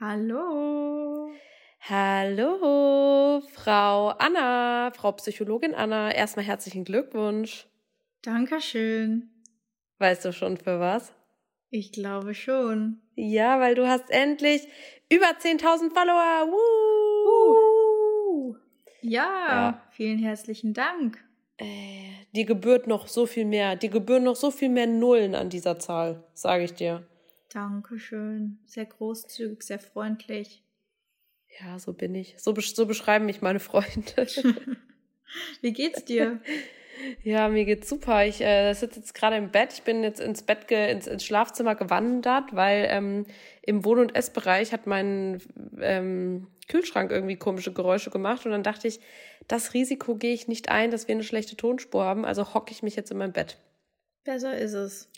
Hallo. Hallo, Frau Anna, Frau Psychologin Anna. Erstmal herzlichen Glückwunsch. Dankeschön. Weißt du schon für was? Ich glaube schon. Ja, weil du hast endlich über 10.000 Follower. Woo! Uh. Ja, ja, vielen herzlichen Dank. Äh, die gebührt noch so viel mehr. Die gebühren noch so viel mehr Nullen an dieser Zahl, sage ich dir. Dankeschön. Sehr großzügig, sehr freundlich. Ja, so bin ich. So, so beschreiben mich meine Freunde. Wie geht's dir? Ja, mir geht's super. Ich äh, sitze jetzt gerade im Bett. Ich bin jetzt ins Bett, ge ins, ins Schlafzimmer gewandert, weil ähm, im Wohn- und Essbereich hat mein ähm, Kühlschrank irgendwie komische Geräusche gemacht. Und dann dachte ich, das Risiko gehe ich nicht ein, dass wir eine schlechte Tonspur haben. Also hocke ich mich jetzt in mein Bett. Besser ist es.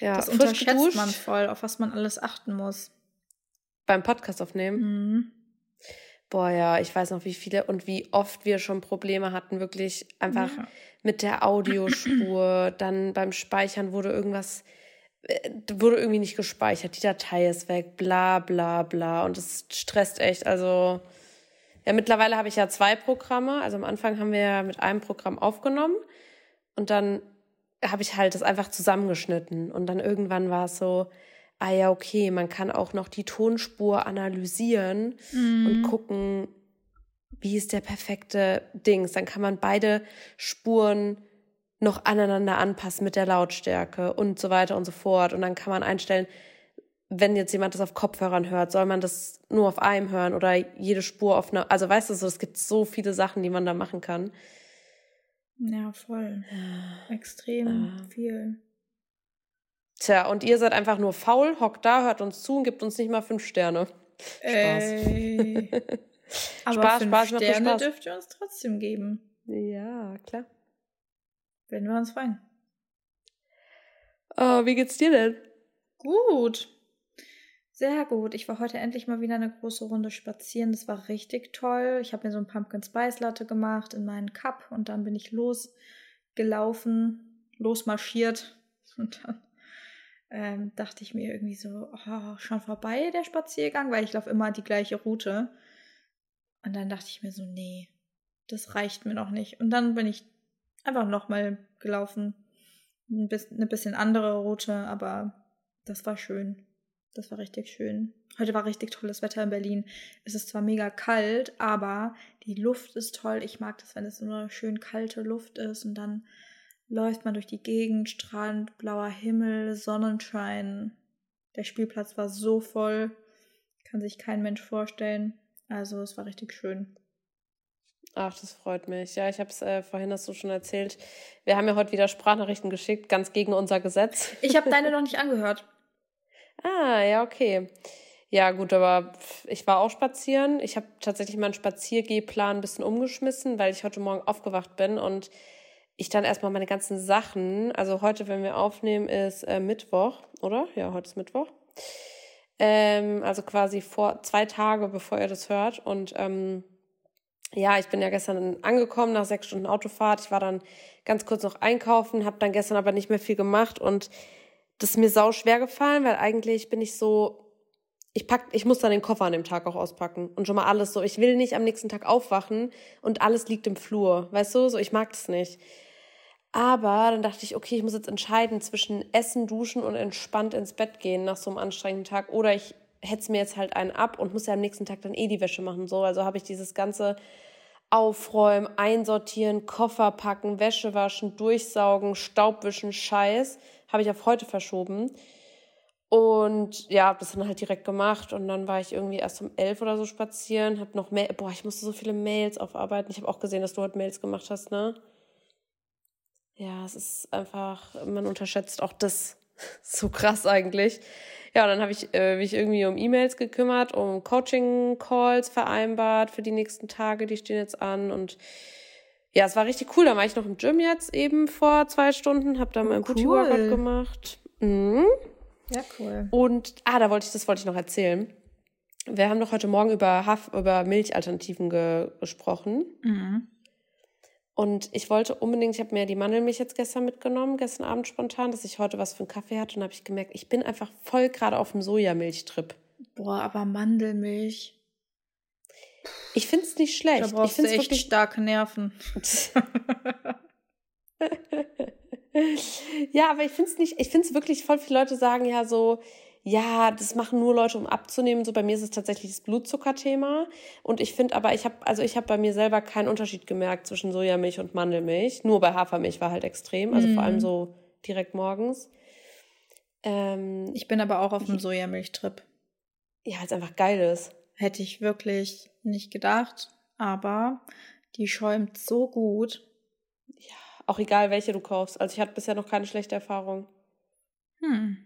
Ja, das unterschätzt man voll, auf was man alles achten muss. Beim Podcast aufnehmen? Mhm. Boah, ja, ich weiß noch, wie viele und wie oft wir schon Probleme hatten, wirklich einfach ja. mit der Audiospur. Dann beim Speichern wurde irgendwas, äh, wurde irgendwie nicht gespeichert, die Datei ist weg, bla bla bla. Und es stresst echt. Also, ja, mittlerweile habe ich ja zwei Programme. Also am Anfang haben wir ja mit einem Programm aufgenommen und dann habe ich halt das einfach zusammengeschnitten. Und dann irgendwann war es so, ah ja, okay, man kann auch noch die Tonspur analysieren mhm. und gucken, wie ist der perfekte Dings. Dann kann man beide Spuren noch aneinander anpassen mit der Lautstärke und so weiter und so fort. Und dann kann man einstellen, wenn jetzt jemand das auf Kopfhörern hört, soll man das nur auf einem hören oder jede Spur auf einer, also weißt du so, es gibt so viele Sachen, die man da machen kann. Ja, voll. Extrem äh. viel. Tja, und ihr seid einfach nur faul, hockt da, hört uns zu und gibt uns nicht mal fünf Sterne. Spaß. Ey. Aber Spaß, fünf Spaß, Sterne Spaß. dürft ihr uns trotzdem geben. Ja, klar. Wenn wir uns freuen. Oh, wie geht's dir denn? Gut. Sehr gut. Ich war heute endlich mal wieder eine große Runde spazieren. Das war richtig toll. Ich habe mir so ein Pumpkin Spice Latte gemacht in meinen Cup und dann bin ich losgelaufen, losmarschiert und dann ähm, dachte ich mir irgendwie so, oh, schon vorbei der Spaziergang, weil ich laufe immer die gleiche Route. Und dann dachte ich mir so, nee, das reicht mir noch nicht. Und dann bin ich einfach nochmal gelaufen. Eine bisschen andere Route, aber das war schön. Das war richtig schön. Heute war richtig tolles Wetter in Berlin. Es ist zwar mega kalt, aber die Luft ist toll. Ich mag das, wenn es so eine schön kalte Luft ist und dann läuft man durch die Gegend, strahlend blauer Himmel, Sonnenschein. Der Spielplatz war so voll, kann sich kein Mensch vorstellen. Also es war richtig schön. Ach, das freut mich. Ja, ich habe es äh, vorhin hast du schon erzählt. Wir haben ja heute wieder Sprachnachrichten geschickt, ganz gegen unser Gesetz. Ich habe deine noch nicht angehört. Ah, ja, okay. Ja, gut, aber ich war auch spazieren. Ich habe tatsächlich meinen Spaziergehplan ein bisschen umgeschmissen, weil ich heute Morgen aufgewacht bin und ich dann erstmal meine ganzen Sachen, also heute, wenn wir aufnehmen, ist äh, Mittwoch, oder? Ja, heute ist Mittwoch. Ähm, also quasi vor zwei Tage, bevor ihr das hört. Und ähm, ja, ich bin ja gestern angekommen nach sechs Stunden Autofahrt. Ich war dann ganz kurz noch einkaufen, habe dann gestern aber nicht mehr viel gemacht und das ist mir sau schwer gefallen, weil eigentlich bin ich so, ich pack, ich muss dann den Koffer an dem Tag auch auspacken und schon mal alles so. Ich will nicht am nächsten Tag aufwachen und alles liegt im Flur, weißt du? So, ich mag das nicht. Aber dann dachte ich, okay, ich muss jetzt entscheiden zwischen Essen, Duschen und entspannt ins Bett gehen nach so einem anstrengenden Tag. Oder ich hetze mir jetzt halt einen ab und muss ja am nächsten Tag dann eh die Wäsche machen. So, also habe ich dieses ganze Aufräumen, Einsortieren, Koffer packen, Wäsche waschen, durchsaugen, Staubwischen, Scheiß, habe ich auf heute verschoben. Und ja, habe das dann halt direkt gemacht und dann war ich irgendwie erst um elf oder so spazieren, habe noch Mail, boah, ich musste so viele Mails aufarbeiten. Ich habe auch gesehen, dass du heute Mails gemacht hast, ne? ja, es ist einfach, man unterschätzt auch das so krass eigentlich. Ja, und dann habe ich äh, mich irgendwie um E-Mails gekümmert, um Coaching-Calls vereinbart für die nächsten Tage, die stehen jetzt an und ja, es war richtig cool. Da war ich noch im Gym jetzt eben vor zwei Stunden, habe da oh, mein cool. Booty-Workout gemacht. Mhm. Ja, cool. Und, ah, da wollte ich, das wollte ich noch erzählen. Wir haben doch heute Morgen über Haff, über Milchalternativen ge gesprochen. Mhm. Und ich wollte unbedingt, ich habe mir die Mandelmilch jetzt gestern mitgenommen, gestern Abend spontan, dass ich heute was für einen Kaffee hatte. Und habe ich gemerkt, ich bin einfach voll gerade auf dem Sojamilchtrip. Boah, aber Mandelmilch. Ich finde es nicht schlecht. Da brauchst ich du echt starke Nerven. ja, aber ich finde es nicht, ich finde es wirklich, voll viele Leute sagen ja so, ja, das machen nur Leute, um abzunehmen. So bei mir ist es tatsächlich das Blutzuckerthema. Und ich finde aber, ich habe, also ich habe bei mir selber keinen Unterschied gemerkt zwischen Sojamilch und Mandelmilch. Nur bei Hafermilch war halt extrem, also mm. vor allem mhm. so direkt morgens. Ähm, ich bin aber auch auf dem Sojamilchtrip. Ja, weil es einfach geil ist. Hätte ich wirklich nicht gedacht, aber die schäumt so gut. Ja, auch egal, welche du kaufst. Also ich hatte bisher noch keine schlechte Erfahrung. Hm.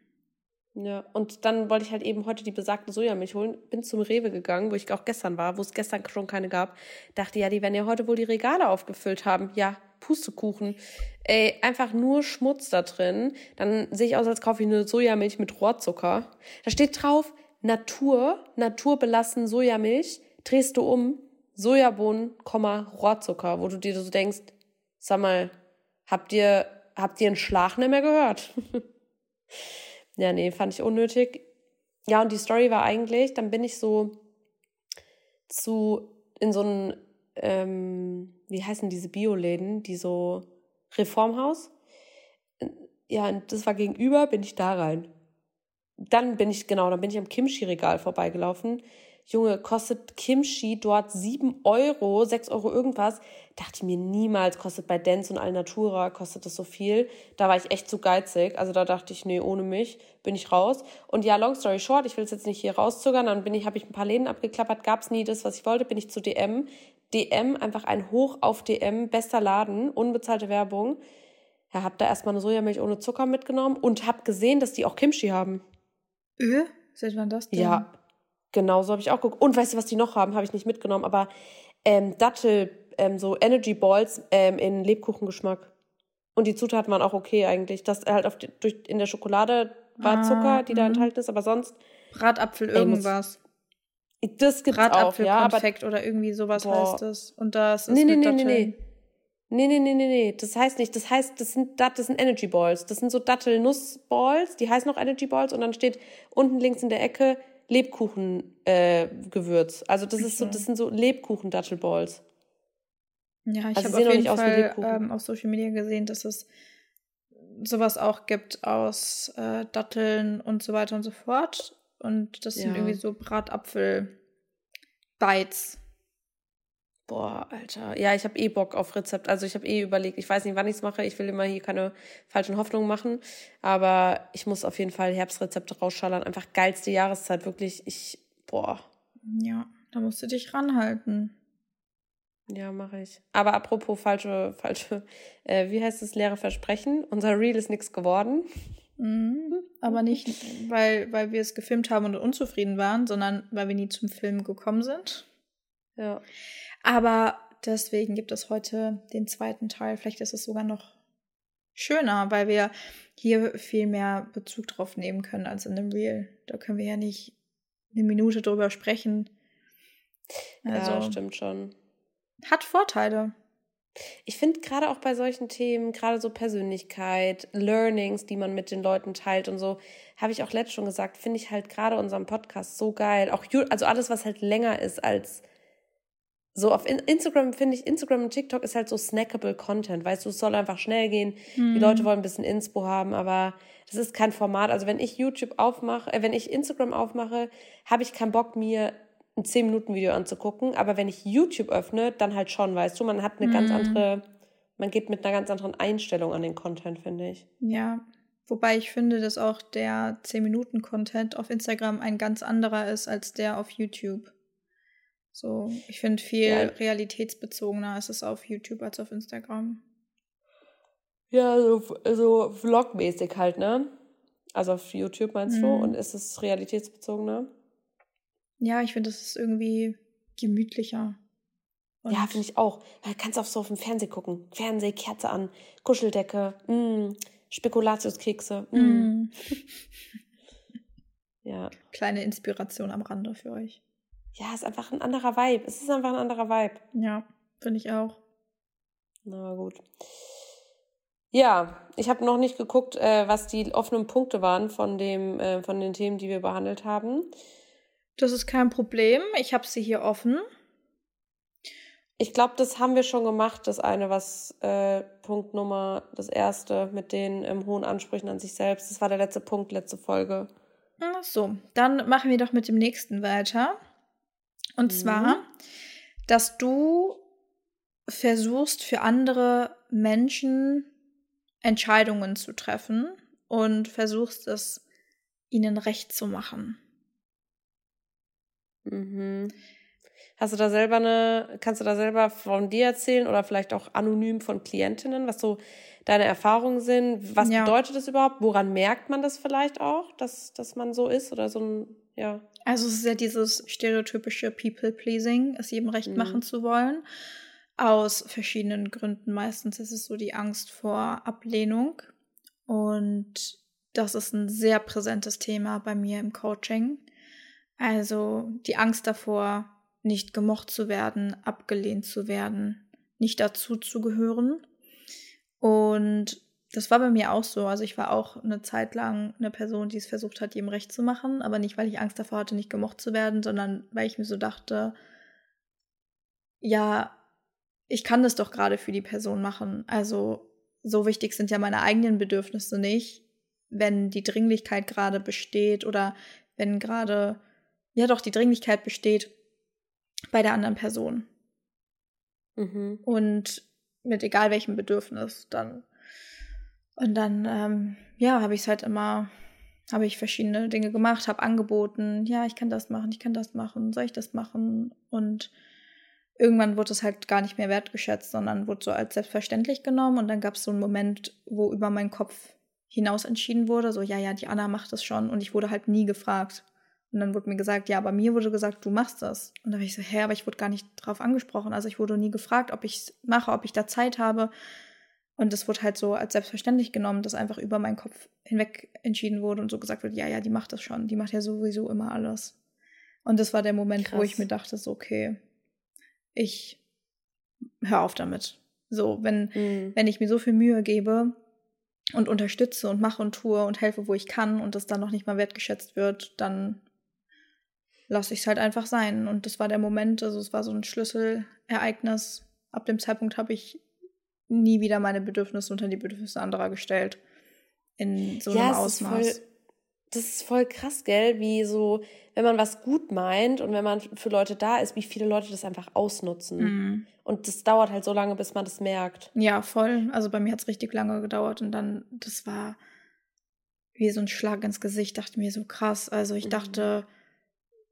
Ja, und dann wollte ich halt eben heute die besagte Sojamilch holen. Bin zum Rewe gegangen, wo ich auch gestern war, wo es gestern schon keine gab. Dachte, ja, die werden ja heute wohl die Regale aufgefüllt haben. Ja, Pustekuchen. Ey, einfach nur Schmutz da drin. Dann sehe ich aus, als kaufe ich eine Sojamilch mit Rohrzucker. Da steht drauf, Natur, naturbelassen Sojamilch, drehst du um, Sojabohnen, Rohrzucker, wo du dir so denkst, sag mal, habt ihr, habt ihr einen Schlag nicht mehr gehört? ja, nee, fand ich unnötig. Ja, und die Story war eigentlich, dann bin ich so zu, in so ein, ähm, wie heißen diese Bioläden, die so Reformhaus? Ja, und das war gegenüber, bin ich da rein dann bin ich, genau, dann bin ich am Kimchi-Regal vorbeigelaufen. Junge, kostet Kimchi dort sieben Euro, sechs Euro irgendwas. Dachte ich mir niemals, kostet bei Dance und Alnatura, kostet das so viel. Da war ich echt zu geizig. Also da dachte ich, nee, ohne mich bin ich raus. Und ja, long story short, ich will es jetzt nicht hier rauszögern. Dann bin ich, habe ich ein paar Läden abgeklappert, gab's nie das, was ich wollte, bin ich zu DM. DM, einfach ein Hoch auf DM, bester Laden, unbezahlte Werbung. Ja, hab da erstmal eine Sojamilch ohne Zucker mitgenommen und hab gesehen, dass die auch Kimchi haben. Öh? Seit wann das denn? Ja, genau so habe ich auch geguckt. Und weißt du, was die noch haben? Habe ich nicht mitgenommen, aber ähm, Dattel, ähm, so Energy Balls ähm, in Lebkuchengeschmack. Und die Zutaten waren auch okay eigentlich. Das halt auf die, durch, in der Schokolade war ah, Zucker, die da mhm. enthalten ist, aber sonst. Bratapfel irgendwas. Das gibt's auch, ja. Aber, oder irgendwie sowas boah. heißt das. Und das ist nee, nee, nee, nee, nee. Nee, nee, nee, nee, nee. Das heißt nicht. Das heißt, das sind, das sind Energy Balls. Das sind so Dattel-Nuss-Balls. Die heißen auch Energy Balls. Und dann steht unten links in der Ecke Lebkuchen-Gewürz. Äh, also das ist so, das sind so Lebkuchen-Dattel-Balls. Ja, ich also habe auf jeden Fall ähm, auf Social Media gesehen, dass es sowas auch gibt aus äh, Datteln und so weiter und so fort. Und das ja. sind irgendwie so Bratapfel-Bites. Boah, Alter. Ja, ich habe eh Bock auf Rezept. Also ich habe eh überlegt, ich weiß nicht, wann ich es mache. Ich will immer hier keine falschen Hoffnungen machen. Aber ich muss auf jeden Fall Herbstrezepte rausschallern. Einfach geilste Jahreszeit, wirklich. Ich, boah. Ja, da musst du dich ranhalten. Ja, mache ich. Aber apropos falsche, falsche, äh, wie heißt es, leere Versprechen? Unser Reel ist nichts geworden. Mhm, aber nicht, weil, weil wir es gefilmt haben und unzufrieden waren, sondern weil wir nie zum Film gekommen sind. Ja. Aber deswegen gibt es heute den zweiten Teil. Vielleicht ist es sogar noch schöner, weil wir hier viel mehr Bezug drauf nehmen können als in dem Reel. Da können wir ja nicht eine Minute drüber sprechen. Also, ja, stimmt schon. Hat Vorteile. Ich finde gerade auch bei solchen Themen, gerade so Persönlichkeit, Learnings, die man mit den Leuten teilt und so, habe ich auch letztes schon gesagt, finde ich halt gerade unseren Podcast so geil. Auch also alles, was halt länger ist als so auf Instagram finde ich, Instagram und TikTok ist halt so snackable Content, weißt du, es soll einfach schnell gehen. Mhm. Die Leute wollen ein bisschen Inspo haben, aber das ist kein Format. Also wenn ich YouTube aufmache, äh, wenn ich Instagram aufmache, habe ich keinen Bock, mir ein 10-Minuten-Video anzugucken. Aber wenn ich YouTube öffne, dann halt schon, weißt du, man hat eine mhm. ganz andere, man geht mit einer ganz anderen Einstellung an den Content, finde ich. Ja. Wobei ich finde, dass auch der 10-Minuten-Content auf Instagram ein ganz anderer ist als der auf YouTube. So, ich finde viel ja. realitätsbezogener ist es auf YouTube als auf Instagram. Ja, so, so vlogmäßig halt, ne? Also auf YouTube meinst mhm. du? Und ist es realitätsbezogener? Ja, ich finde, es ist irgendwie gemütlicher. Und ja, finde ich auch. Weil du kannst auch so auf dem Fernsehen gucken. Fernseh, Kerze an, Kuscheldecke, mm, Spekulatiuskekse. Mm. Mm. ja. Kleine Inspiration am Rande für euch ja, ist einfach ein anderer Vibe. Es ist einfach ein anderer Vibe. Ja, finde ich auch. Na gut. Ja, ich habe noch nicht geguckt, äh, was die offenen Punkte waren von dem, äh, von den Themen, die wir behandelt haben. Das ist kein Problem. Ich habe sie hier offen. Ich glaube, das haben wir schon gemacht, das eine, was äh, Punkt Nummer, das erste mit den ähm, hohen Ansprüchen an sich selbst. Das war der letzte Punkt, letzte Folge. Ach so, dann machen wir doch mit dem nächsten weiter. Und mhm. zwar, dass du versuchst für andere Menschen Entscheidungen zu treffen und versuchst es ihnen recht zu machen. Mhm. Hast du da selber eine, kannst du da selber von dir erzählen oder vielleicht auch anonym von Klientinnen, was so deine Erfahrungen sind? Was ja. bedeutet das überhaupt? Woran merkt man das vielleicht auch, dass, dass man so ist oder so ein, ja? Also es ist ja dieses stereotypische People-Pleasing, es jedem recht mhm. machen zu wollen. Aus verschiedenen Gründen. Meistens ist es so die Angst vor Ablehnung. Und das ist ein sehr präsentes Thema bei mir im Coaching. Also die Angst davor, nicht gemocht zu werden, abgelehnt zu werden, nicht dazu zu gehören. Und das war bei mir auch so. Also ich war auch eine Zeit lang eine Person, die es versucht hat, jedem recht zu machen, aber nicht, weil ich Angst davor hatte, nicht gemocht zu werden, sondern weil ich mir so dachte, ja, ich kann das doch gerade für die Person machen. Also so wichtig sind ja meine eigenen Bedürfnisse nicht, wenn die Dringlichkeit gerade besteht oder wenn gerade, ja doch, die Dringlichkeit besteht, bei der anderen Person. Mhm. Und mit egal welchem Bedürfnis dann. Und dann, ähm, ja, habe ich es halt immer, habe ich verschiedene Dinge gemacht, habe angeboten, ja, ich kann das machen, ich kann das machen, soll ich das machen? Und irgendwann wurde es halt gar nicht mehr wertgeschätzt, sondern wurde so als selbstverständlich genommen. Und dann gab es so einen Moment, wo über meinen Kopf hinaus entschieden wurde, so, ja, ja, die Anna macht das schon. Und ich wurde halt nie gefragt. Und dann wurde mir gesagt, ja, aber mir wurde gesagt, du machst das. Und da war ich so, hä, aber ich wurde gar nicht drauf angesprochen. Also ich wurde nie gefragt, ob ich es mache, ob ich da Zeit habe. Und es wurde halt so als selbstverständlich genommen, dass einfach über meinen Kopf hinweg entschieden wurde und so gesagt wird, ja, ja, die macht das schon. Die macht ja sowieso immer alles. Und das war der Moment, Krass. wo ich mir dachte, so, okay, ich hör auf damit. So, wenn, mhm. wenn ich mir so viel Mühe gebe und unterstütze und mache und tue und helfe, wo ich kann und das dann noch nicht mal wertgeschätzt wird, dann lasse ich es halt einfach sein. Und das war der Moment, also es war so ein Schlüsselereignis. Ab dem Zeitpunkt habe ich nie wieder meine Bedürfnisse unter die Bedürfnisse anderer gestellt. In so ja, einem Ausmaß. Voll, das ist voll krass, gell? Wie so, wenn man was gut meint und wenn man für Leute da ist, wie viele Leute das einfach ausnutzen. Mhm. Und das dauert halt so lange, bis man das merkt. Ja, voll. Also bei mir hat es richtig lange gedauert und dann, das war wie so ein Schlag ins Gesicht, dachte mir so krass. Also ich mhm. dachte,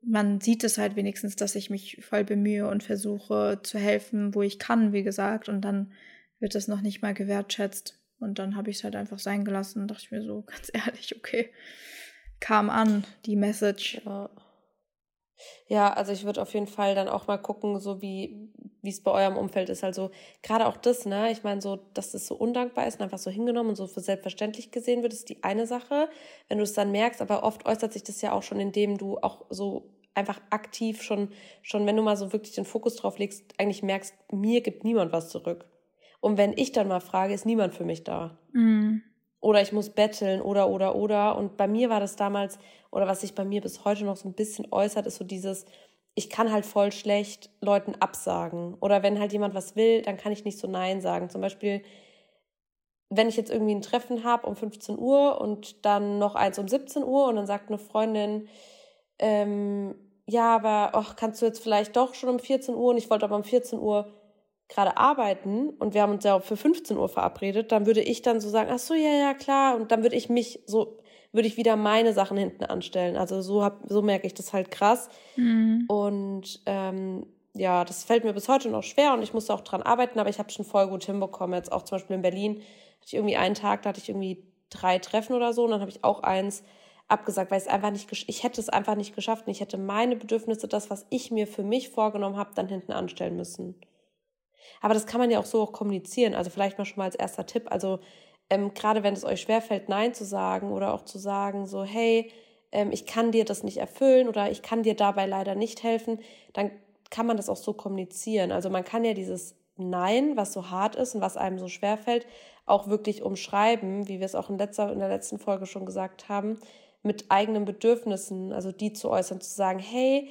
man sieht es halt wenigstens, dass ich mich voll bemühe und versuche zu helfen, wo ich kann, wie gesagt. Und dann wird es noch nicht mal gewertschätzt. Und dann habe ich es halt einfach sein gelassen und dachte ich mir so, ganz ehrlich, okay, kam an, die Message. Ja. Ja, also ich würde auf jeden Fall dann auch mal gucken, so wie es bei eurem Umfeld ist. Also gerade auch das, ne? Ich meine, so, dass das so undankbar ist und einfach so hingenommen und so für selbstverständlich gesehen wird, ist die eine Sache. Wenn du es dann merkst, aber oft äußert sich das ja auch schon, indem du auch so einfach aktiv schon, schon, wenn du mal so wirklich den Fokus drauf legst, eigentlich merkst, mir gibt niemand was zurück. Und wenn ich dann mal frage, ist niemand für mich da. Mhm. Oder ich muss betteln oder, oder, oder. Und bei mir war das damals, oder was sich bei mir bis heute noch so ein bisschen äußert, ist so dieses, ich kann halt voll schlecht Leuten absagen. Oder wenn halt jemand was will, dann kann ich nicht so Nein sagen. Zum Beispiel, wenn ich jetzt irgendwie ein Treffen habe um 15 Uhr und dann noch eins um 17 Uhr und dann sagt eine Freundin, ähm, ja, aber ach, kannst du jetzt vielleicht doch schon um 14 Uhr und ich wollte aber um 14 Uhr gerade arbeiten und wir haben uns ja für 15 Uhr verabredet, dann würde ich dann so sagen, ach so, ja, ja, klar. Und dann würde ich mich so würde ich wieder meine Sachen hinten anstellen. Also so, hab, so merke ich das halt krass. Mhm. Und ähm, ja, das fällt mir bis heute noch schwer und ich musste auch dran arbeiten, aber ich habe schon voll gut hinbekommen. Jetzt auch zum Beispiel in Berlin hatte ich irgendwie einen Tag, da hatte ich irgendwie drei Treffen oder so und dann habe ich auch eins abgesagt, weil es einfach nicht, ich hätte es einfach nicht geschafft und ich hätte meine Bedürfnisse, das, was ich mir für mich vorgenommen habe, dann hinten anstellen müssen. Aber das kann man ja auch so auch kommunizieren. Also vielleicht mal schon mal als erster Tipp. Also ähm, gerade wenn es euch schwerfällt, Nein zu sagen oder auch zu sagen, so, hey, ähm, ich kann dir das nicht erfüllen oder ich kann dir dabei leider nicht helfen, dann kann man das auch so kommunizieren. Also man kann ja dieses Nein, was so hart ist und was einem so schwerfällt, auch wirklich umschreiben, wie wir es auch in, letzter, in der letzten Folge schon gesagt haben, mit eigenen Bedürfnissen, also die zu äußern, zu sagen, hey,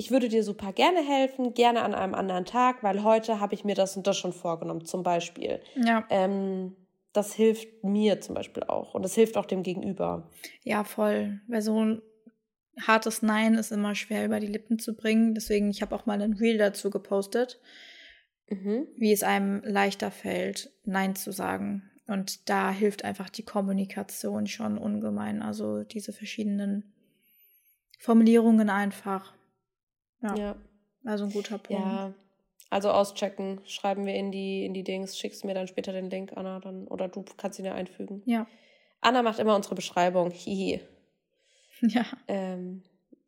ich würde dir super gerne helfen, gerne an einem anderen Tag, weil heute habe ich mir das und das schon vorgenommen, zum Beispiel. Ja. Ähm, das hilft mir zum Beispiel auch und das hilft auch dem Gegenüber. Ja, voll. Weil so ein hartes Nein ist immer schwer über die Lippen zu bringen. Deswegen, ich habe auch mal ein Reel dazu gepostet, mhm. wie es einem leichter fällt, Nein zu sagen. Und da hilft einfach die Kommunikation schon ungemein. Also diese verschiedenen Formulierungen einfach. Ja. ja. Also ein guter Punkt. Ja. Also auschecken, schreiben wir in die, in die Dings, schickst mir dann später den Link, Anna, dann, oder du kannst ihn ja einfügen. Ja. Anna macht immer unsere Beschreibung. Hihi. Ja. Ähm,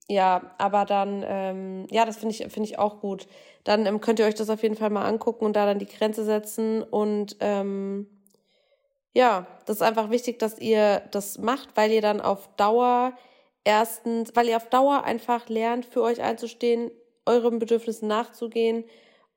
ja, aber dann, ähm, ja, das finde ich, finde ich auch gut. Dann ähm, könnt ihr euch das auf jeden Fall mal angucken und da dann die Grenze setzen und ähm, ja, das ist einfach wichtig, dass ihr das macht, weil ihr dann auf Dauer erstens, weil ihr auf Dauer einfach lernt, für euch einzustehen, euren Bedürfnissen nachzugehen,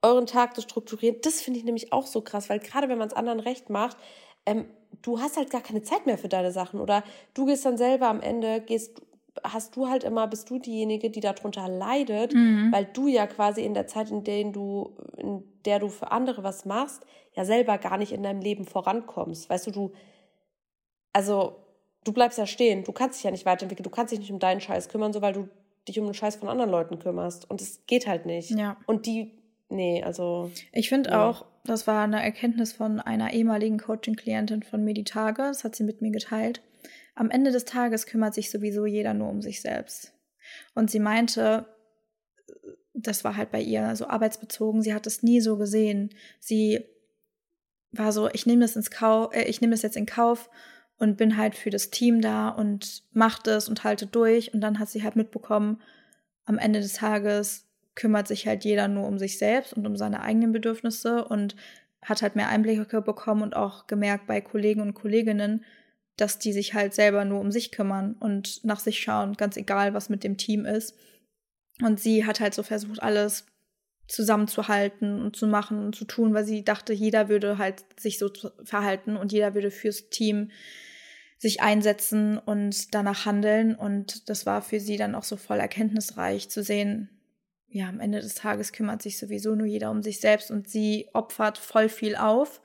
euren Tag zu strukturieren. Das finde ich nämlich auch so krass, weil gerade wenn man es anderen recht macht, ähm, du hast halt gar keine Zeit mehr für deine Sachen oder du gehst dann selber am Ende, gehst, hast du halt immer, bist du diejenige, die darunter leidet, mhm. weil du ja quasi in der Zeit, in der du, in der du für andere was machst, ja selber gar nicht in deinem Leben vorankommst. Weißt du, du, also du bleibst ja stehen, du kannst dich ja nicht weiterentwickeln, du kannst dich nicht um deinen Scheiß kümmern, so weil du dich um den Scheiß von anderen Leuten kümmerst. Und es geht halt nicht. Ja. Und die, nee, also. Ich finde ja. auch, das war eine Erkenntnis von einer ehemaligen Coaching-Klientin von mir die Tage, das hat sie mit mir geteilt. Am Ende des Tages kümmert sich sowieso jeder nur um sich selbst. Und sie meinte, das war halt bei ihr so arbeitsbezogen, sie hat es nie so gesehen. Sie war so, ich nehme das ins Kauf, äh, ich nehme das jetzt in Kauf und bin halt für das Team da und mach das und halte durch. Und dann hat sie halt mitbekommen, am Ende des Tages kümmert sich halt jeder nur um sich selbst und um seine eigenen Bedürfnisse und hat halt mehr Einblicke bekommen und auch gemerkt bei Kollegen und Kolleginnen, dass die sich halt selber nur um sich kümmern und nach sich schauen, ganz egal, was mit dem Team ist. Und sie hat halt so versucht, alles zusammenzuhalten und zu machen und zu tun, weil sie dachte, jeder würde halt sich so verhalten und jeder würde fürs Team sich einsetzen und danach handeln. Und das war für sie dann auch so voll erkenntnisreich zu sehen, ja, am Ende des Tages kümmert sich sowieso nur jeder um sich selbst und sie opfert voll viel auf,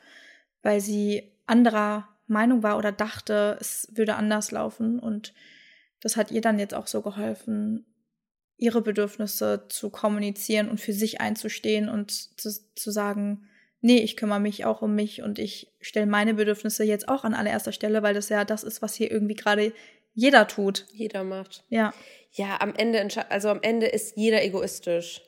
weil sie anderer Meinung war oder dachte, es würde anders laufen. Und das hat ihr dann jetzt auch so geholfen, ihre Bedürfnisse zu kommunizieren und für sich einzustehen und zu, zu sagen, nee, ich kümmere mich auch um mich und ich stelle meine Bedürfnisse jetzt auch an allererster Stelle, weil das ja das ist, was hier irgendwie gerade jeder tut. Jeder macht. Ja. Ja, am Ende, also am Ende ist jeder egoistisch.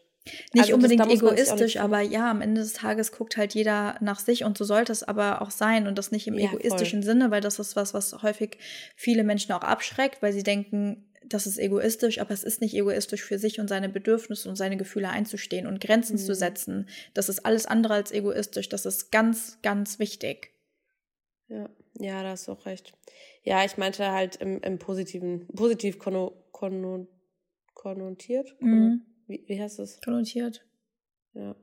Nicht also unbedingt das, egoistisch, aber ja, am Ende des Tages guckt halt jeder nach sich und so sollte es aber auch sein und das nicht im ja, egoistischen voll. Sinne, weil das ist was, was häufig viele Menschen auch abschreckt, weil sie denken, das ist egoistisch, aber es ist nicht egoistisch für sich und seine Bedürfnisse und seine Gefühle einzustehen und Grenzen mhm. zu setzen. Das ist alles andere als egoistisch. Das ist ganz, ganz wichtig. Ja, ja, da hast du auch recht. Ja, ich meinte halt im, im positiven, positiv konno, konno, konnotiert. Mhm. Wie, wie heißt das? Konnotiert. Ja.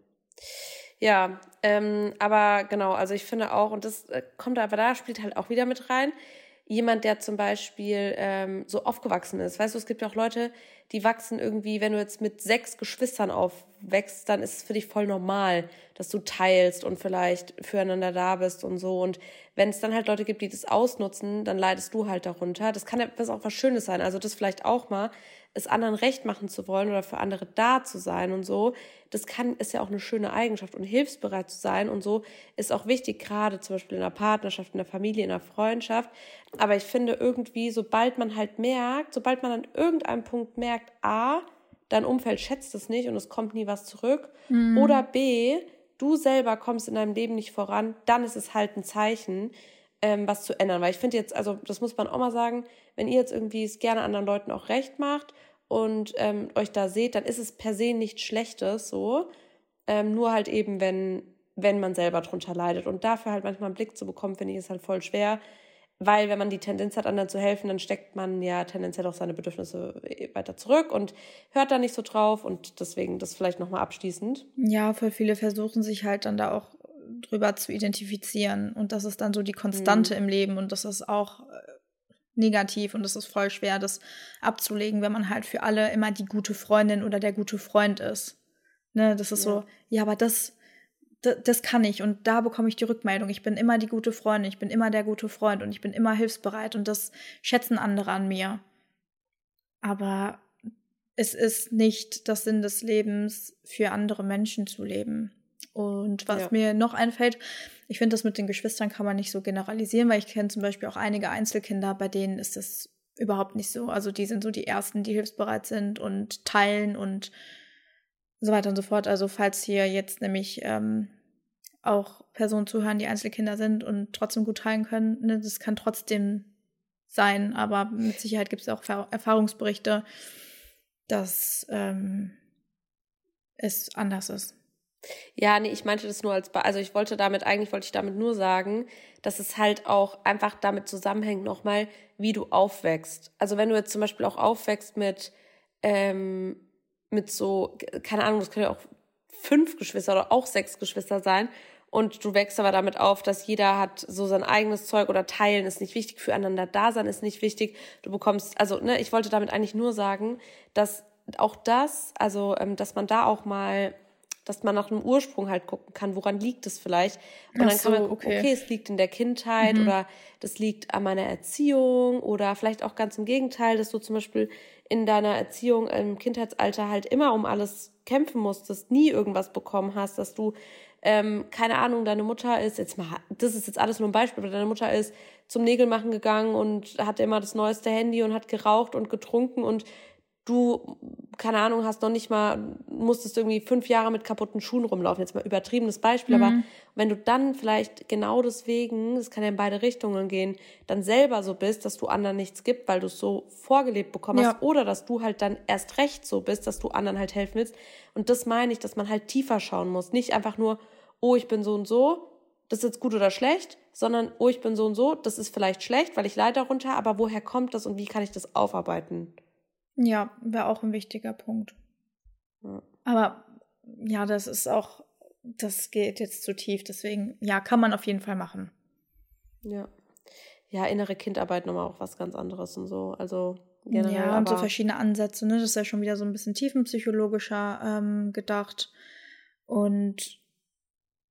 Ja, ähm, aber genau, also ich finde auch, und das äh, kommt aber da, spielt halt auch wieder mit rein, jemand, der zum Beispiel ähm, so aufgewachsen ist. Weißt du, es gibt ja auch Leute, die wachsen irgendwie, wenn du jetzt mit sechs Geschwistern aufwächst, dann ist es für dich voll normal, dass du teilst und vielleicht füreinander da bist und so. Und wenn es dann halt Leute gibt, die das ausnutzen, dann leidest du halt darunter. Das kann etwas auch was Schönes sein. Also das vielleicht auch mal, es anderen recht machen zu wollen oder für andere da zu sein und so, das kann, ist ja auch eine schöne Eigenschaft und hilfsbereit zu sein und so ist auch wichtig, gerade zum Beispiel in der Partnerschaft, in der Familie, in der Freundschaft. Aber ich finde irgendwie, sobald man halt merkt, sobald man an irgendeinem Punkt merkt, A, dein Umfeld schätzt es nicht und es kommt nie was zurück, mhm. oder B, du selber kommst in deinem Leben nicht voran, dann ist es halt ein Zeichen, ähm, was zu ändern. Weil ich finde jetzt, also das muss man auch mal sagen, wenn ihr jetzt irgendwie es gerne anderen Leuten auch recht macht und ähm, euch da seht, dann ist es per se nichts Schlechtes so. Ähm, nur halt eben, wenn, wenn man selber drunter leidet. Und dafür halt manchmal einen Blick zu bekommen, finde ich, ist halt voll schwer. Weil wenn man die Tendenz hat, anderen zu helfen, dann steckt man ja tendenziell auch seine Bedürfnisse weiter zurück und hört da nicht so drauf. Und deswegen das vielleicht nochmal abschließend. Ja, voll viele versuchen sich halt dann da auch drüber zu identifizieren. Und das ist dann so die Konstante mhm. im Leben. Und das ist auch äh, negativ und es ist voll schwer, das abzulegen, wenn man halt für alle immer die gute Freundin oder der gute Freund ist. Ne, das ist ja. so, ja, aber das, das, das kann ich und da bekomme ich die Rückmeldung. Ich bin immer die gute Freundin, ich bin immer der gute Freund und ich bin immer hilfsbereit und das schätzen andere an mir. Aber es ist nicht das Sinn des Lebens, für andere Menschen zu leben. Und was ja. mir noch einfällt, ich finde, das mit den Geschwistern kann man nicht so generalisieren, weil ich kenne zum Beispiel auch einige Einzelkinder, bei denen ist das überhaupt nicht so. Also die sind so die Ersten, die hilfsbereit sind und teilen und so weiter und so fort. Also falls hier jetzt nämlich ähm, auch Personen zuhören, die Einzelkinder sind und trotzdem gut teilen können, ne, das kann trotzdem sein, aber mit Sicherheit gibt es auch Erfahrungsberichte, dass ähm, es anders ist. Ja, nee, ich meinte das nur als, also ich wollte damit, eigentlich wollte ich damit nur sagen, dass es halt auch einfach damit zusammenhängt nochmal, wie du aufwächst. Also wenn du jetzt zum Beispiel auch aufwächst mit, ähm, mit so, keine Ahnung, das können ja auch fünf Geschwister oder auch sechs Geschwister sein und du wächst aber damit auf, dass jeder hat so sein eigenes Zeug oder teilen ist nicht wichtig, füreinander da sein ist nicht wichtig. Du bekommst, also ne, ich wollte damit eigentlich nur sagen, dass auch das, also ähm, dass man da auch mal dass man nach einem Ursprung halt gucken kann, woran liegt es vielleicht. Und dann kann man gucken, okay. okay, es liegt in der Kindheit mhm. oder das liegt an meiner Erziehung oder vielleicht auch ganz im Gegenteil, dass du zum Beispiel in deiner Erziehung im Kindheitsalter halt immer um alles kämpfen musstest, nie irgendwas bekommen hast, dass du ähm, keine Ahnung, deine Mutter ist, jetzt mal, das ist jetzt alles nur ein Beispiel, aber deine Mutter ist zum Nägelmachen gegangen und hatte immer das neueste Handy und hat geraucht und getrunken und du, keine Ahnung, hast noch nicht mal, musstest irgendwie fünf Jahre mit kaputten Schuhen rumlaufen. Jetzt mal übertriebenes Beispiel, mhm. aber wenn du dann vielleicht genau deswegen, das kann ja in beide Richtungen gehen, dann selber so bist, dass du anderen nichts gibt, weil du es so vorgelebt bekommen ja. hast, oder dass du halt dann erst recht so bist, dass du anderen halt helfen willst. Und das meine ich, dass man halt tiefer schauen muss. Nicht einfach nur, oh, ich bin so und so, das ist jetzt gut oder schlecht, sondern, oh, ich bin so und so, das ist vielleicht schlecht, weil ich leide darunter, aber woher kommt das und wie kann ich das aufarbeiten? Ja, wäre auch ein wichtiger Punkt. Ja. Aber ja, das ist auch, das geht jetzt zu tief, deswegen, ja, kann man auf jeden Fall machen. Ja. Ja, innere Kindarbeit nochmal auch was ganz anderes und so. Also generell. Ja, und so verschiedene Ansätze, ne? Das ist ja schon wieder so ein bisschen tiefenpsychologischer ähm, gedacht. Und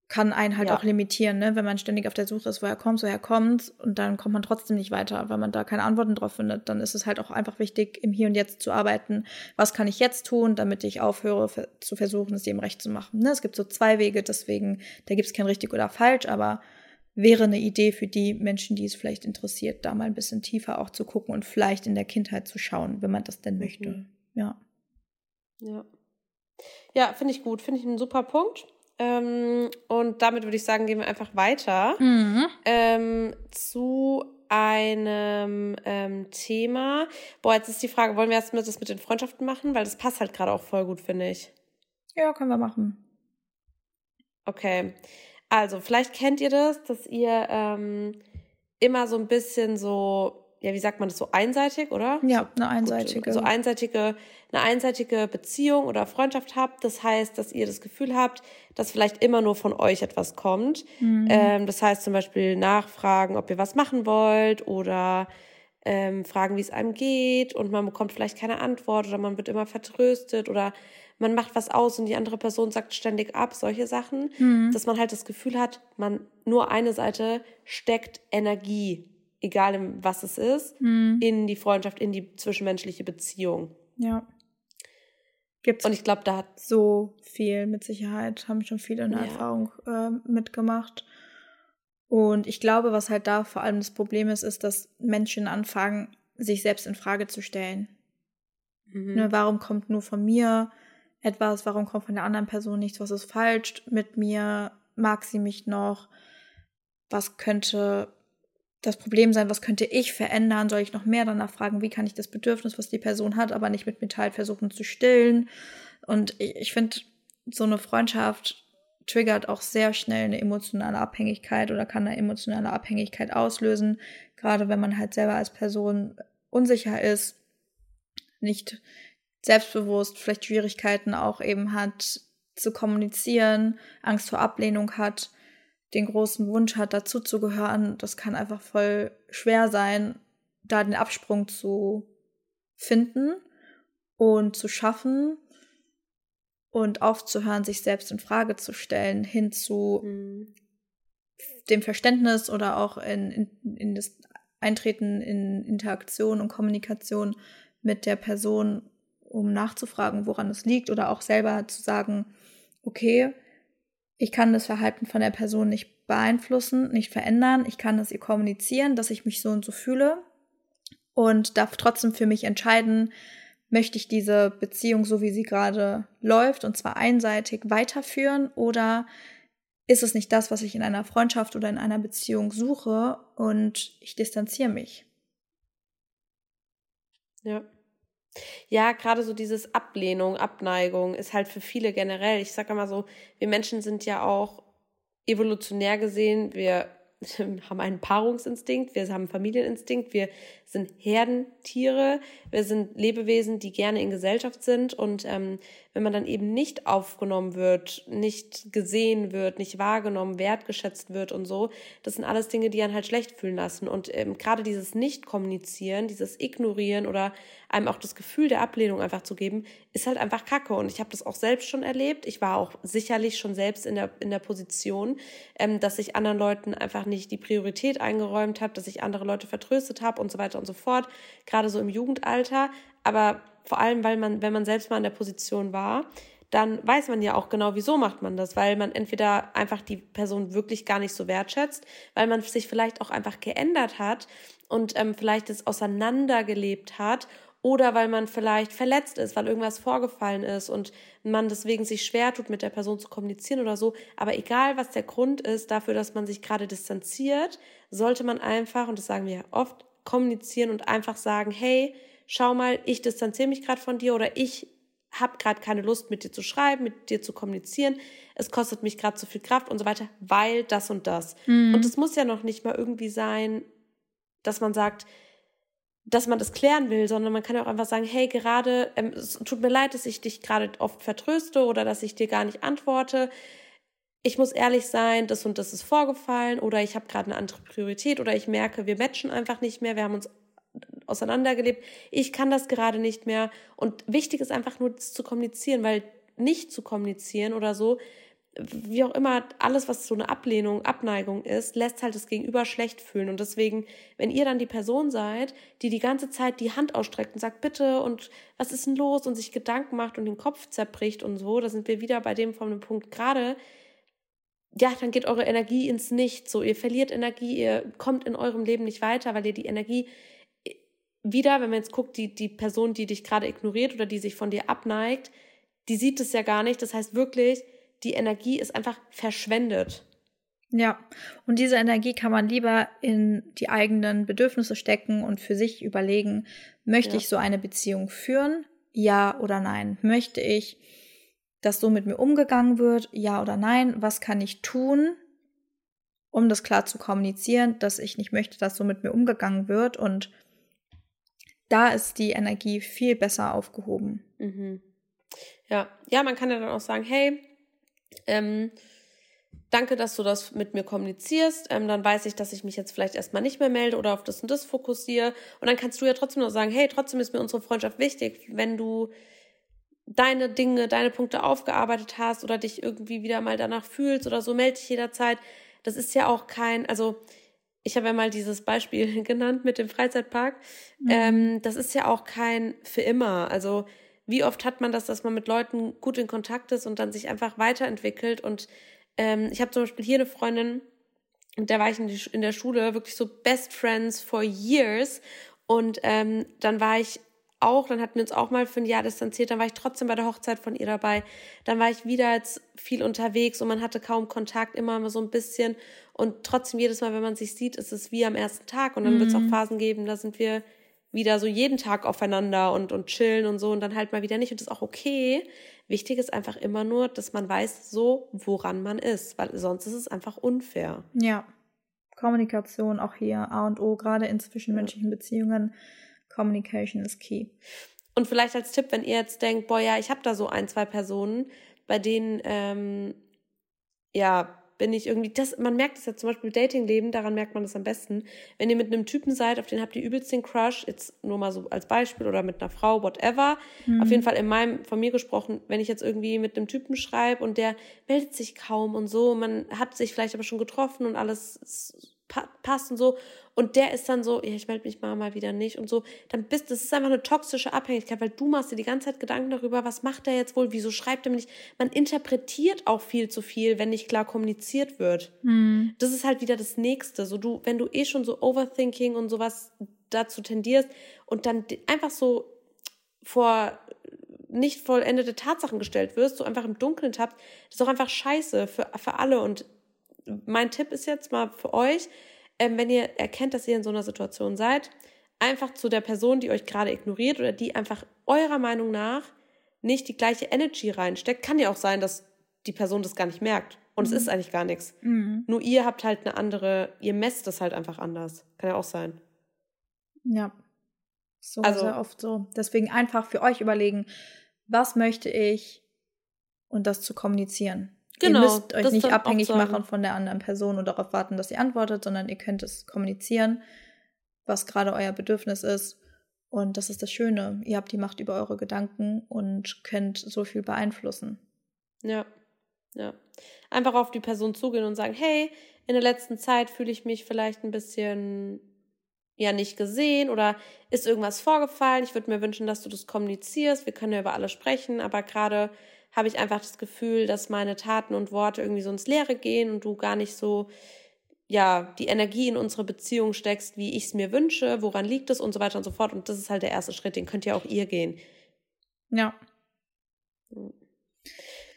kann einen halt ja. auch limitieren, ne? wenn man ständig auf der Suche ist, woher kommt, woher kommt und dann kommt man trotzdem nicht weiter, weil man da keine Antworten drauf findet. Dann ist es halt auch einfach wichtig, im Hier und Jetzt zu arbeiten. Was kann ich jetzt tun, damit ich aufhöre zu versuchen, es jedem recht zu machen? Ne? Es gibt so zwei Wege, deswegen, da gibt es kein richtig oder falsch, aber wäre eine Idee für die Menschen, die es vielleicht interessiert, da mal ein bisschen tiefer auch zu gucken und vielleicht in der Kindheit zu schauen, wenn man das denn möchte. Mhm. Ja. Ja. Ja, finde ich gut, finde ich einen super Punkt. Ähm, und damit würde ich sagen, gehen wir einfach weiter mhm. ähm, zu einem ähm, Thema. Boah, jetzt ist die Frage, wollen wir erst mal das mit den Freundschaften machen? Weil das passt halt gerade auch voll gut, finde ich. Ja, können wir machen. Okay. Also, vielleicht kennt ihr das, dass ihr ähm, immer so ein bisschen so ja, wie sagt man das so einseitig, oder? Ja, eine einseitige. So einseitige, eine einseitige Beziehung oder Freundschaft habt. Das heißt, dass ihr das Gefühl habt, dass vielleicht immer nur von euch etwas kommt. Mhm. Ähm, das heißt zum Beispiel nachfragen, ob ihr was machen wollt oder ähm, fragen, wie es einem geht und man bekommt vielleicht keine Antwort oder man wird immer vertröstet oder man macht was aus und die andere Person sagt ständig ab, solche Sachen, mhm. dass man halt das Gefühl hat, man nur eine Seite steckt Energie egal was es ist, mhm. in die Freundschaft, in die zwischenmenschliche Beziehung. Ja. Gibt's und ich glaube, da hat so viel mit Sicherheit, haben schon viele in der ja. Erfahrung äh, mitgemacht. Und ich glaube, was halt da vor allem das Problem ist, ist, dass Menschen anfangen, sich selbst in Frage zu stellen. Mhm. Ne, warum kommt nur von mir etwas? Warum kommt von der anderen Person nichts? Was ist falsch mit mir? Mag sie mich noch? Was könnte das Problem sein, was könnte ich verändern? Soll ich noch mehr danach fragen, wie kann ich das Bedürfnis, was die Person hat, aber nicht mit Metall versuchen zu stillen? Und ich, ich finde, so eine Freundschaft triggert auch sehr schnell eine emotionale Abhängigkeit oder kann eine emotionale Abhängigkeit auslösen, gerade wenn man halt selber als Person unsicher ist, nicht selbstbewusst, vielleicht Schwierigkeiten auch eben hat zu kommunizieren, Angst vor Ablehnung hat den großen Wunsch hat, dazuzugehören, das kann einfach voll schwer sein, da den Absprung zu finden und zu schaffen und aufzuhören, sich selbst in Frage zu stellen, hin zu mhm. dem Verständnis oder auch in, in, in das Eintreten in Interaktion und Kommunikation mit der Person, um nachzufragen, woran es liegt oder auch selber zu sagen, okay, ich kann das Verhalten von der Person nicht beeinflussen, nicht verändern, ich kann es ihr kommunizieren, dass ich mich so und so fühle und darf trotzdem für mich entscheiden, möchte ich diese Beziehung so wie sie gerade läuft und zwar einseitig weiterführen oder ist es nicht das, was ich in einer Freundschaft oder in einer Beziehung suche und ich distanziere mich. Ja. Ja, gerade so dieses Ablehnung, Abneigung ist halt für viele generell. Ich sage immer so, wir Menschen sind ja auch evolutionär gesehen, wir haben einen Paarungsinstinkt, wir haben Familieninstinkt, wir sind Herdentiere, wir sind Lebewesen, die gerne in Gesellschaft sind und ähm, wenn man dann eben nicht aufgenommen wird, nicht gesehen wird, nicht wahrgenommen, wertgeschätzt wird und so, das sind alles Dinge, die einen halt schlecht fühlen lassen. Und ähm, gerade dieses Nicht-Kommunizieren, dieses Ignorieren oder einem auch das Gefühl der Ablehnung einfach zu geben, ist halt einfach Kacke. Und ich habe das auch selbst schon erlebt, ich war auch sicherlich schon selbst in der, in der Position, ähm, dass ich anderen Leuten einfach nicht die Priorität eingeräumt habe, dass ich andere Leute vertröstet habe und so weiter und so fort, gerade so im Jugendalter. Aber vor allem, weil man, wenn man selbst mal in der Position war, dann weiß man ja auch genau, wieso macht man das, weil man entweder einfach die Person wirklich gar nicht so wertschätzt, weil man sich vielleicht auch einfach geändert hat und ähm, vielleicht es auseinandergelebt hat oder weil man vielleicht verletzt ist, weil irgendwas vorgefallen ist und man deswegen sich schwer tut, mit der Person zu kommunizieren oder so. Aber egal, was der Grund ist dafür, dass man sich gerade distanziert, sollte man einfach, und das sagen wir ja oft, kommunizieren und einfach sagen, hey, schau mal, ich distanziere mich gerade von dir oder ich habe gerade keine Lust, mit dir zu schreiben, mit dir zu kommunizieren. Es kostet mich gerade zu viel Kraft und so weiter, weil das und das. Mhm. Und es muss ja noch nicht mal irgendwie sein, dass man sagt, dass man das klären will, sondern man kann ja auch einfach sagen, hey, gerade, ähm, es tut mir leid, dass ich dich gerade oft vertröste oder dass ich dir gar nicht antworte. Ich muss ehrlich sein, das und das ist vorgefallen oder ich habe gerade eine andere Priorität oder ich merke, wir matchen einfach nicht mehr, wir haben uns auseinandergelebt. Ich kann das gerade nicht mehr. Und wichtig ist einfach nur das zu kommunizieren, weil nicht zu kommunizieren oder so wie auch immer, alles, was so eine Ablehnung, Abneigung ist, lässt halt das Gegenüber schlecht fühlen. Und deswegen, wenn ihr dann die Person seid, die die ganze Zeit die Hand ausstreckt und sagt, bitte, und was ist denn los, und sich Gedanken macht und den Kopf zerbricht und so, da sind wir wieder bei dem von dem Punkt gerade, ja, dann geht eure Energie ins Nichts. So, ihr verliert Energie, ihr kommt in eurem Leben nicht weiter, weil ihr die Energie wieder, wenn man jetzt guckt, die, die Person, die dich gerade ignoriert oder die sich von dir abneigt, die sieht es ja gar nicht. Das heißt wirklich, die Energie ist einfach verschwendet. Ja, und diese Energie kann man lieber in die eigenen Bedürfnisse stecken und für sich überlegen, möchte ja. ich so eine Beziehung führen? Ja oder nein? Möchte ich, dass so mit mir umgegangen wird? Ja oder nein? Was kann ich tun, um das klar zu kommunizieren, dass ich nicht möchte, dass so mit mir umgegangen wird? Und da ist die Energie viel besser aufgehoben. Mhm. Ja, ja, man kann ja dann auch sagen, hey, ähm, danke, dass du das mit mir kommunizierst. Ähm, dann weiß ich, dass ich mich jetzt vielleicht erstmal nicht mehr melde oder auf das und das fokussiere. Und dann kannst du ja trotzdem noch sagen, hey, trotzdem ist mir unsere Freundschaft wichtig, wenn du deine Dinge, deine Punkte aufgearbeitet hast oder dich irgendwie wieder mal danach fühlst oder so, melde dich jederzeit. Das ist ja auch kein, also ich habe ja mal dieses Beispiel genannt mit dem Freizeitpark. Mhm. Ähm, das ist ja auch kein für immer. Also wie oft hat man das, dass man mit Leuten gut in Kontakt ist und dann sich einfach weiterentwickelt. Und ähm, ich habe zum Beispiel hier eine Freundin, und der war ich in, die, in der Schule wirklich so Best Friends for Years. Und ähm, dann war ich auch, dann hatten wir uns auch mal für ein Jahr distanziert, dann war ich trotzdem bei der Hochzeit von ihr dabei. Dann war ich wieder jetzt viel unterwegs und man hatte kaum Kontakt, immer mal so ein bisschen. Und trotzdem jedes Mal, wenn man sich sieht, ist es wie am ersten Tag. Und dann mhm. wird es auch Phasen geben, da sind wir wieder so jeden Tag aufeinander und, und chillen und so und dann halt mal wieder nicht und das ist auch okay. Wichtig ist einfach immer nur, dass man weiß so, woran man ist, weil sonst ist es einfach unfair. Ja. Kommunikation auch hier A und O, gerade in zwischenmenschlichen ja. Beziehungen. Communication ist key. Und vielleicht als Tipp, wenn ihr jetzt denkt, boah, ja, ich habe da so ein, zwei Personen, bei denen, ähm, ja, bin ich irgendwie, das, man merkt es ja zum Beispiel Datingleben, daran merkt man das am besten. Wenn ihr mit einem Typen seid, auf den habt ihr übelst den Crush, jetzt nur mal so als Beispiel oder mit einer Frau, whatever. Mhm. Auf jeden Fall in meinem, von mir gesprochen, wenn ich jetzt irgendwie mit einem Typen schreibe und der meldet sich kaum und so, man hat sich vielleicht aber schon getroffen und alles passt und so. Und der ist dann so, ja, ich melde mich mal, mal wieder nicht und so. Dann bist, das ist einfach eine toxische Abhängigkeit, weil du machst dir die ganze Zeit Gedanken darüber, was macht der jetzt wohl, wieso schreibt er mir nicht. Man interpretiert auch viel zu viel, wenn nicht klar kommuniziert wird. Mhm. Das ist halt wieder das Nächste. So du, wenn du eh schon so Overthinking und sowas dazu tendierst und dann einfach so vor nicht vollendete Tatsachen gestellt wirst, so einfach im Dunkeln tappst, das ist doch einfach scheiße für, für alle und mein Tipp ist jetzt mal für euch, ähm, wenn ihr erkennt, dass ihr in so einer Situation seid, einfach zu der Person, die euch gerade ignoriert oder die einfach eurer Meinung nach nicht die gleiche Energy reinsteckt. Kann ja auch sein, dass die Person das gar nicht merkt. Und mhm. es ist eigentlich gar nichts. Mhm. Nur ihr habt halt eine andere, ihr messt das halt einfach anders. Kann ja auch sein. Ja. So also, sehr oft so. Deswegen einfach für euch überlegen, was möchte ich und das zu kommunizieren. Genau, ihr müsst euch nicht abhängig machen von der anderen Person und darauf warten, dass sie antwortet, sondern ihr könnt es kommunizieren, was gerade euer Bedürfnis ist. Und das ist das Schöne. Ihr habt die Macht über eure Gedanken und könnt so viel beeinflussen. Ja, ja. Einfach auf die Person zugehen und sagen, hey, in der letzten Zeit fühle ich mich vielleicht ein bisschen ja nicht gesehen oder ist irgendwas vorgefallen. Ich würde mir wünschen, dass du das kommunizierst. Wir können ja über alles sprechen, aber gerade habe ich einfach das Gefühl, dass meine Taten und Worte irgendwie so ins Leere gehen und du gar nicht so ja, die Energie in unsere Beziehung steckst, wie ich es mir wünsche, woran liegt es und so weiter und so fort. Und das ist halt der erste Schritt, den könnt ihr auch ihr gehen. Ja.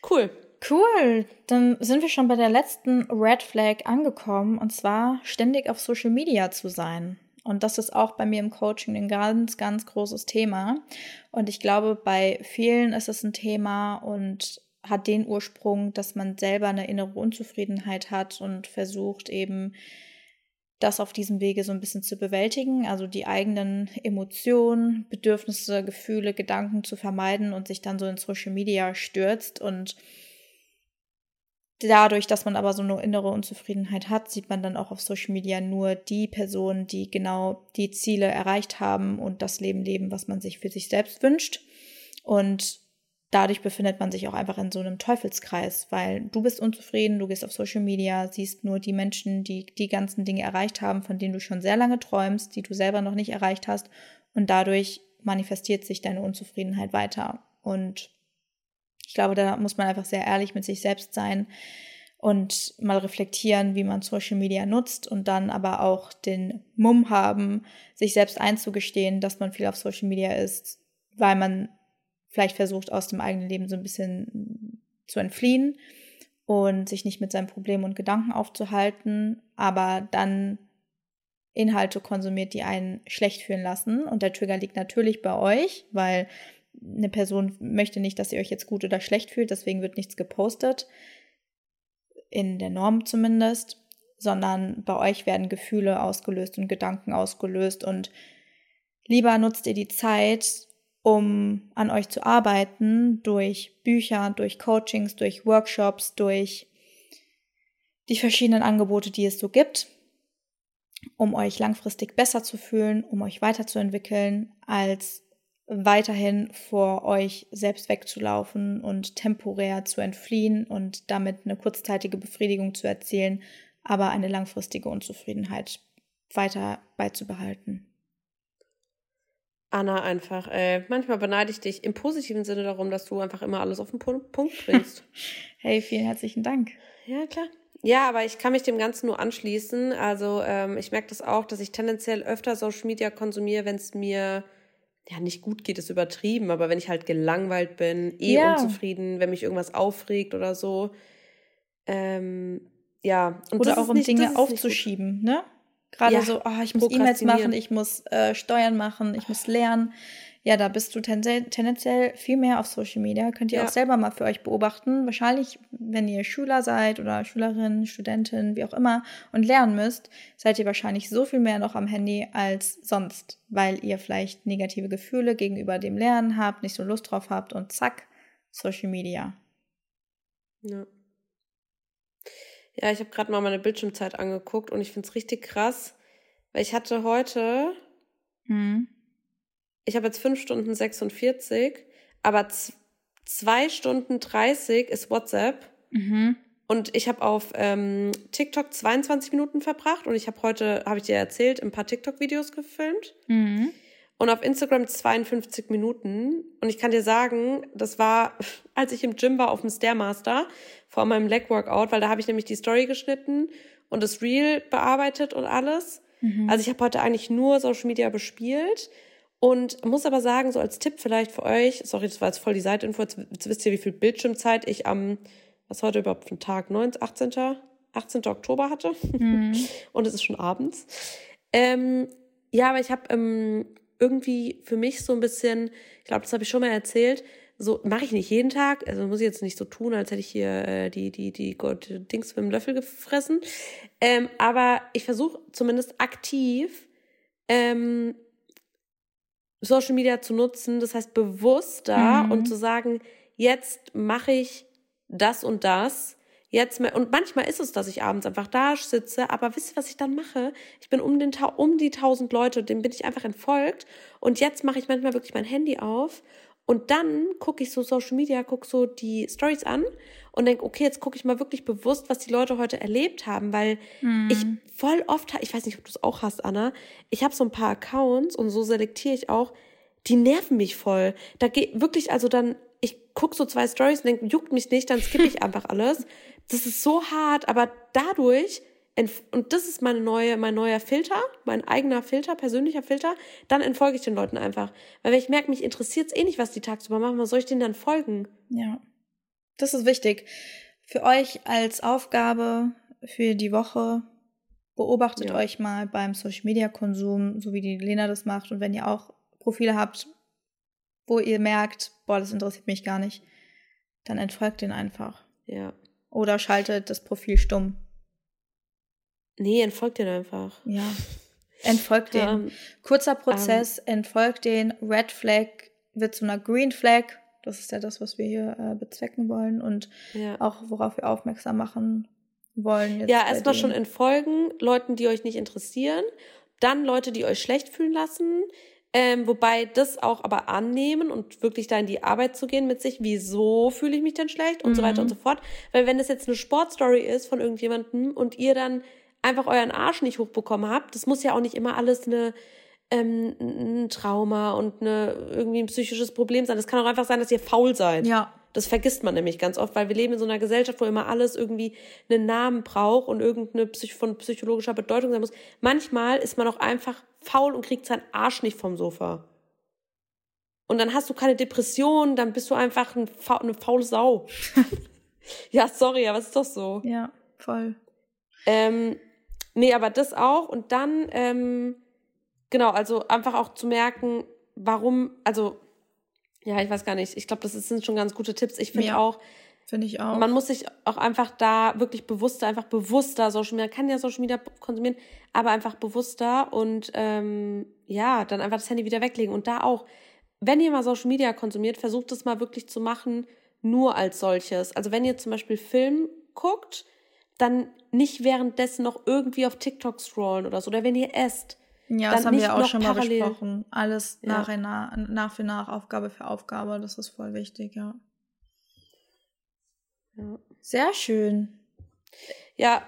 Cool. Cool. Dann sind wir schon bei der letzten Red Flag angekommen und zwar ständig auf Social Media zu sein. Und das ist auch bei mir im Coaching ein ganz, ganz großes Thema. Und ich glaube, bei vielen ist es ein Thema und hat den Ursprung, dass man selber eine innere Unzufriedenheit hat und versucht eben das auf diesem Wege so ein bisschen zu bewältigen, also die eigenen Emotionen, Bedürfnisse, Gefühle, Gedanken zu vermeiden und sich dann so in Social Media stürzt und dadurch, dass man aber so eine innere Unzufriedenheit hat, sieht man dann auch auf Social Media nur die Personen, die genau die Ziele erreicht haben und das Leben leben, was man sich für sich selbst wünscht. Und dadurch befindet man sich auch einfach in so einem Teufelskreis, weil du bist unzufrieden, du gehst auf Social Media, siehst nur die Menschen, die die ganzen Dinge erreicht haben, von denen du schon sehr lange träumst, die du selber noch nicht erreicht hast. Und dadurch manifestiert sich deine Unzufriedenheit weiter. Und ich glaube, da muss man einfach sehr ehrlich mit sich selbst sein und mal reflektieren, wie man Social Media nutzt und dann aber auch den Mumm haben, sich selbst einzugestehen, dass man viel auf Social Media ist, weil man vielleicht versucht, aus dem eigenen Leben so ein bisschen zu entfliehen und sich nicht mit seinen Problemen und Gedanken aufzuhalten, aber dann Inhalte konsumiert, die einen schlecht fühlen lassen. Und der Trigger liegt natürlich bei euch, weil eine Person möchte nicht, dass ihr euch jetzt gut oder schlecht fühlt, deswegen wird nichts gepostet, in der Norm zumindest, sondern bei euch werden Gefühle ausgelöst und Gedanken ausgelöst und lieber nutzt ihr die Zeit, um an euch zu arbeiten, durch Bücher, durch Coachings, durch Workshops, durch die verschiedenen Angebote, die es so gibt, um euch langfristig besser zu fühlen, um euch weiterzuentwickeln, als weiterhin vor euch selbst wegzulaufen und temporär zu entfliehen und damit eine kurzzeitige Befriedigung zu erzielen, aber eine langfristige Unzufriedenheit weiter beizubehalten. Anna, einfach, ey. Manchmal beneide ich dich im positiven Sinne darum, dass du einfach immer alles auf den Punkt bringst. hey, vielen herzlichen Dank. Ja, klar. Ja, aber ich kann mich dem Ganzen nur anschließen. Also ähm, ich merke das auch, dass ich tendenziell öfter Social Media konsumiere, wenn es mir ja, nicht gut geht, ist übertrieben, aber wenn ich halt gelangweilt bin, eh ja. unzufrieden, wenn mich irgendwas aufregt oder so. Ähm, ja. Und oder auch um nicht, Dinge aufzuschieben, ne? Gerade ja, so, oh, ich muss E-Mails machen, ich muss äh, Steuern machen, ich muss lernen ja, da bist du tendenziell viel mehr auf Social Media. Könnt ihr ja. auch selber mal für euch beobachten. Wahrscheinlich, wenn ihr Schüler seid oder Schülerin, Studentin, wie auch immer und lernen müsst, seid ihr wahrscheinlich so viel mehr noch am Handy als sonst, weil ihr vielleicht negative Gefühle gegenüber dem Lernen habt, nicht so Lust drauf habt und zack, Social Media. Ja. Ja, ich habe gerade mal meine Bildschirmzeit angeguckt und ich finde es richtig krass, weil ich hatte heute, Hm. Ich habe jetzt 5 Stunden 46, aber z- 2 Stunden 30 ist WhatsApp Mhm. und ich habe auf ähm, TikTok 22 Minuten verbracht und ich habe heute, habe ich dir erzählt, ein paar TikTok-Videos gefilmt. Mhm. Und auf Instagram 52 Minuten. Und ich kann dir sagen, das war, als ich im Gym war auf dem Stairmaster vor meinem Leg Workout, weil da habe ich nämlich die Story geschnitten und das Reel bearbeitet und alles. Mhm. Also ich habe heute eigentlich nur Social Media bespielt und muss aber sagen, so als Tipp vielleicht für euch, sorry, das war jetzt voll die Seitinfo, jetzt, jetzt wisst ihr, wie viel Bildschirmzeit ich am, was heute überhaupt für ein Tag, 9, 18. 18. Oktober hatte. Mhm. und es ist schon abends. Ähm, ja, aber ich habe ähm, irgendwie für mich so ein bisschen, ich glaube, das habe ich schon mal erzählt, so mache ich nicht jeden Tag, also muss ich jetzt nicht so tun, als hätte ich hier äh, die, die, die, Gott, Dings mit dem Löffel gefressen. Ähm, aber ich versuche zumindest aktiv ähm, Social Media zu nutzen, das heißt bewusster Mhm. und zu sagen, jetzt mache ich das und das. Jetzt mehr, und manchmal ist es, dass ich abends einfach da sitze, aber wisst ihr, was ich dann mache? Ich bin um, den, um die tausend Leute, dem bin ich einfach entfolgt. Und jetzt mache ich manchmal wirklich mein Handy auf und dann gucke ich so Social Media, gucke so die Stories an und denke, okay, jetzt gucke ich mal wirklich bewusst, was die Leute heute erlebt haben, weil Mhm. ich voll oft, ich weiß nicht, ob du es auch hast, Anna, ich habe so ein paar Accounts und so selektiere ich auch, die nerven mich voll. Da geht wirklich, also dann, ich guck so zwei Stories und denke, juckt mich nicht, dann skippe ich einfach alles. Das ist so hart, aber dadurch, und das ist meine neue, mein neuer Filter, mein eigener Filter, persönlicher Filter, dann entfolge ich den Leuten einfach. Weil wenn ich merke, mich interessiert es eh nicht, was die tagsüber machen, was soll ich denen dann folgen? Ja. Das ist wichtig. Für euch als Aufgabe für die Woche, beobachtet Ja. euch mal beim Social Media Konsum, so wie die Lena das macht. Und wenn ihr auch Profile habt, wo ihr merkt, boah, das interessiert mich gar nicht, dann entfolgt den einfach. Ja. Oder schaltet das Profil stumm. Nee, entfolgt den einfach. Ja. Entfolgt den. Ähm, Kurzer Prozess, entfolgt den. Red Flag wird zu einer Green Flag. Das ist ja das, was wir hier äh, bezwecken wollen und ja. auch worauf wir aufmerksam machen wollen. jetzt Ja, erstmal schon entfolgen, Leuten, die euch nicht interessieren, dann Leute, die euch schlecht fühlen lassen, ähm, wobei das auch aber annehmen und wirklich da in die Arbeit zu gehen mit sich, wieso fühle ich mich denn schlecht und so weiter Mhm. und so fort. Weil wenn das jetzt eine Sportstory ist von irgendjemandem und ihr dann einfach euren Arsch nicht hochbekommen habt, das muss ja auch nicht immer alles eine ähm, ein Trauma und eine, irgendwie ein psychisches Problem sein. Das kann auch einfach sein, dass ihr faul seid. Ja, Das vergisst man nämlich ganz oft, weil wir leben in so einer Gesellschaft, wo immer alles irgendwie einen Namen braucht und irgendeine Psych von psychologischer Bedeutung sein muss. Manchmal ist man auch einfach faul und kriegt seinen Arsch nicht vom Sofa. Und dann hast du keine Depression, dann bist du einfach ein fa eine faule Sau. ja, sorry, aber es ist doch so. ja, voll. Ähm, nee, aber das auch. Und dann, ähm, genau, also einfach auch zu merken, warum, also, ja, ich weiß gar nicht. Ich glaube, das sind schon ganz gute Tipps. Ich finde Ja. auch, Finde ich auch. man muss sich auch einfach da wirklich bewusster, einfach bewusster Social Media, man kann ja Social Media konsumieren, aber einfach bewusster und ähm, ja, dann einfach das Handy wieder weglegen. Und da auch, wenn ihr mal Social Media konsumiert, versucht es mal wirklich zu machen, nur als solches. Also wenn ihr zum Beispiel Film guckt, dann nicht währenddessen noch irgendwie auf TikTok scrollen oder so. Oder wenn ihr esst. ja, dann das haben nicht wir auch schon mal parallel. besprochen. Alles Ja. nach, und nach, nach für nach, Aufgabe für Aufgabe. Das ist voll wichtig, ja. Ja, Sehr schön. ja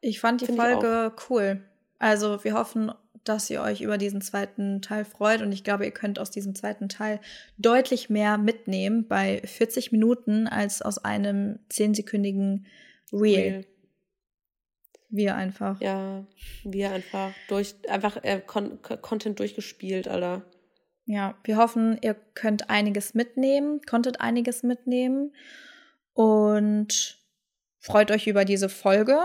Ich fand die Folge cool. Also wir hoffen, dass ihr euch über diesen zweiten Teil freut und ich glaube, ihr könnt aus diesem zweiten Teil deutlich mehr mitnehmen bei 40 Minuten als aus einem 10-sekündigen Reel. real. Wir einfach. Ja, wir einfach durch, einfach äh, Con Content durchgespielt, Alter. Ja, wir hoffen, ihr könnt einiges mitnehmen, konntet einiges mitnehmen und freut euch über diese Folge.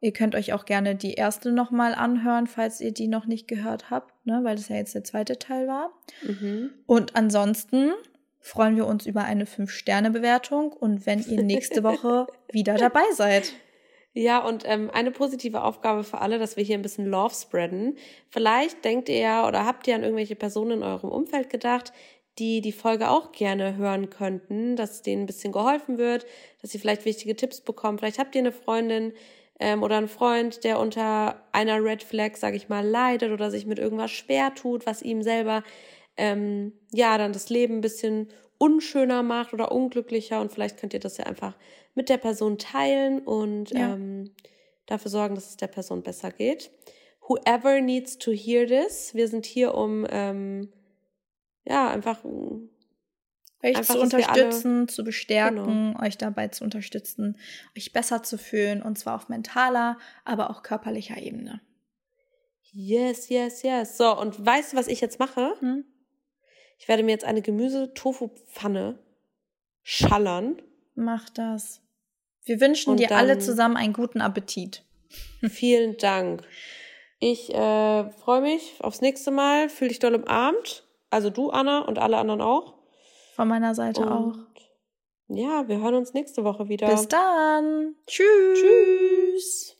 Ihr könnt euch auch gerne die erste nochmal anhören, falls ihr die noch nicht gehört habt, ne, weil das ja jetzt der zweite Teil war. Mhm. Und ansonsten freuen wir uns über eine 5-Sterne-Bewertung und wenn ihr nächste Woche wieder dabei seid. Ja, und ähm, eine positive Aufgabe für alle, dass wir hier ein bisschen Love spreaden. Vielleicht denkt ihr ja oder habt ihr an irgendwelche Personen in eurem Umfeld gedacht, die die Folge auch gerne hören könnten, dass denen ein bisschen geholfen wird, dass sie vielleicht wichtige Tipps bekommen. Vielleicht habt ihr eine Freundin, ähm, oder ein Freund, der unter einer Red Flag, sag ich mal, leidet oder sich mit irgendwas schwer tut, was ihm selber ähm, ja dann das Leben ein bisschen unschöner macht oder unglücklicher und vielleicht könnt ihr das ja einfach mit der Person teilen und ja. ähm, dafür sorgen, dass es der Person besser geht. Whoever needs to hear this, wir sind hier, um ähm, ja einfach euch einfach, zu unterstützen, alle, zu bestärken, genau. euch dabei zu unterstützen, euch besser zu fühlen und zwar auf mentaler, aber auch körperlicher Ebene. Yes, yes, yes. So, und weißt du, was ich jetzt mache? Hm? Ich werde mir jetzt eine Gemüse-Tofu-Pfanne schallern. Mach das. Wir wünschen und dir alle zusammen einen guten Appetit. Vielen Dank. Ich äh, freue mich aufs nächste Mal. Fühl dich doll umarmt. Also du, Anna, und alle anderen auch. Von meiner Seite und auch. Ja, wir hören uns nächste Woche wieder. Bis dann. Tschüss. Tschüss.